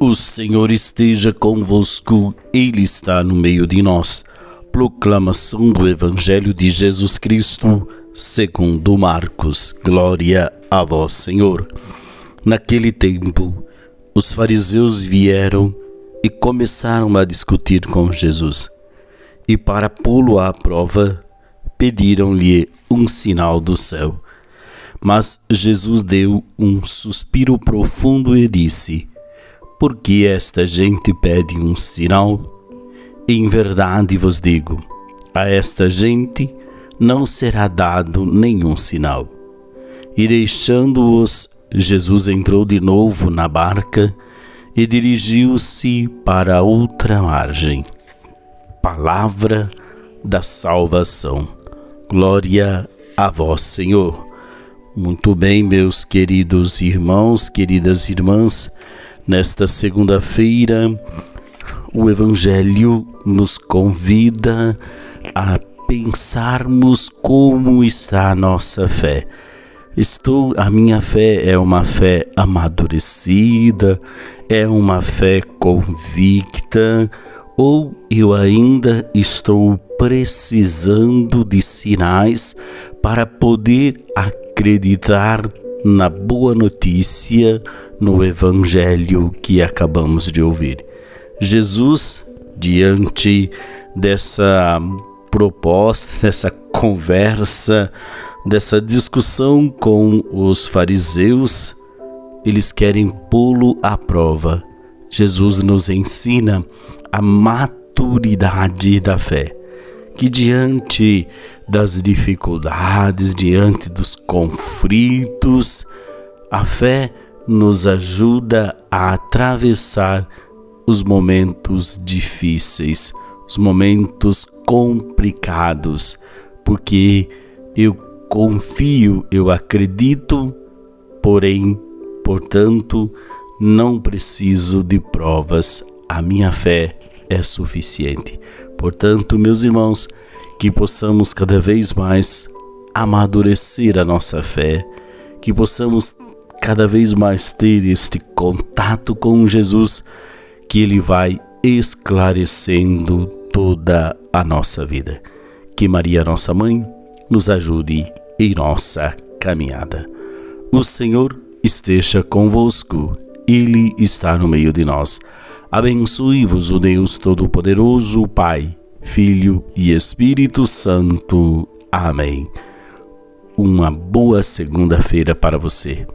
O Senhor esteja convosco, Ele está no meio de nós. Proclamação do Evangelho de Jesus Cristo, segundo Marcos. Glória a vós, Senhor. Naquele tempo, os fariseus vieram e começaram a discutir com Jesus. E para pô-lo à prova, pediram-lhe um sinal do céu. Mas Jesus deu um suspiro profundo e disse: porque esta gente pede um sinal? Em verdade vos digo: a esta gente não será dado nenhum sinal. E deixando-os, Jesus entrou de novo na barca e dirigiu-se para outra margem. Palavra da salvação. Glória a vós, Senhor. Muito bem, meus queridos irmãos, queridas irmãs. Nesta segunda-feira, o Evangelho nos convida a pensarmos como está a nossa fé. Estou, a minha fé é uma fé amadurecida, é uma fé convicta, ou eu ainda estou precisando de sinais para poder acreditar na boa notícia, no evangelho que acabamos de ouvir. Jesus, diante dessa proposta, dessa conversa, dessa discussão com os fariseus, eles querem pô-lo à prova. Jesus nos ensina a maturidade da fé que diante das dificuldades, diante dos conflitos, a fé nos ajuda a atravessar os momentos difíceis, os momentos complicados, porque eu confio, eu acredito, porém, portanto, não preciso de provas, a minha fé é suficiente. Portanto, meus irmãos, que possamos cada vez mais amadurecer a nossa fé, que possamos cada vez mais ter este contato com Jesus, que Ele vai esclarecendo toda a nossa vida. Que Maria, nossa mãe, nos ajude em nossa caminhada. O Senhor esteja convosco, Ele está no meio de nós. Abençoe-vos o Deus Todo-Poderoso, Pai, Filho e Espírito Santo. Amém. Uma boa segunda-feira para você.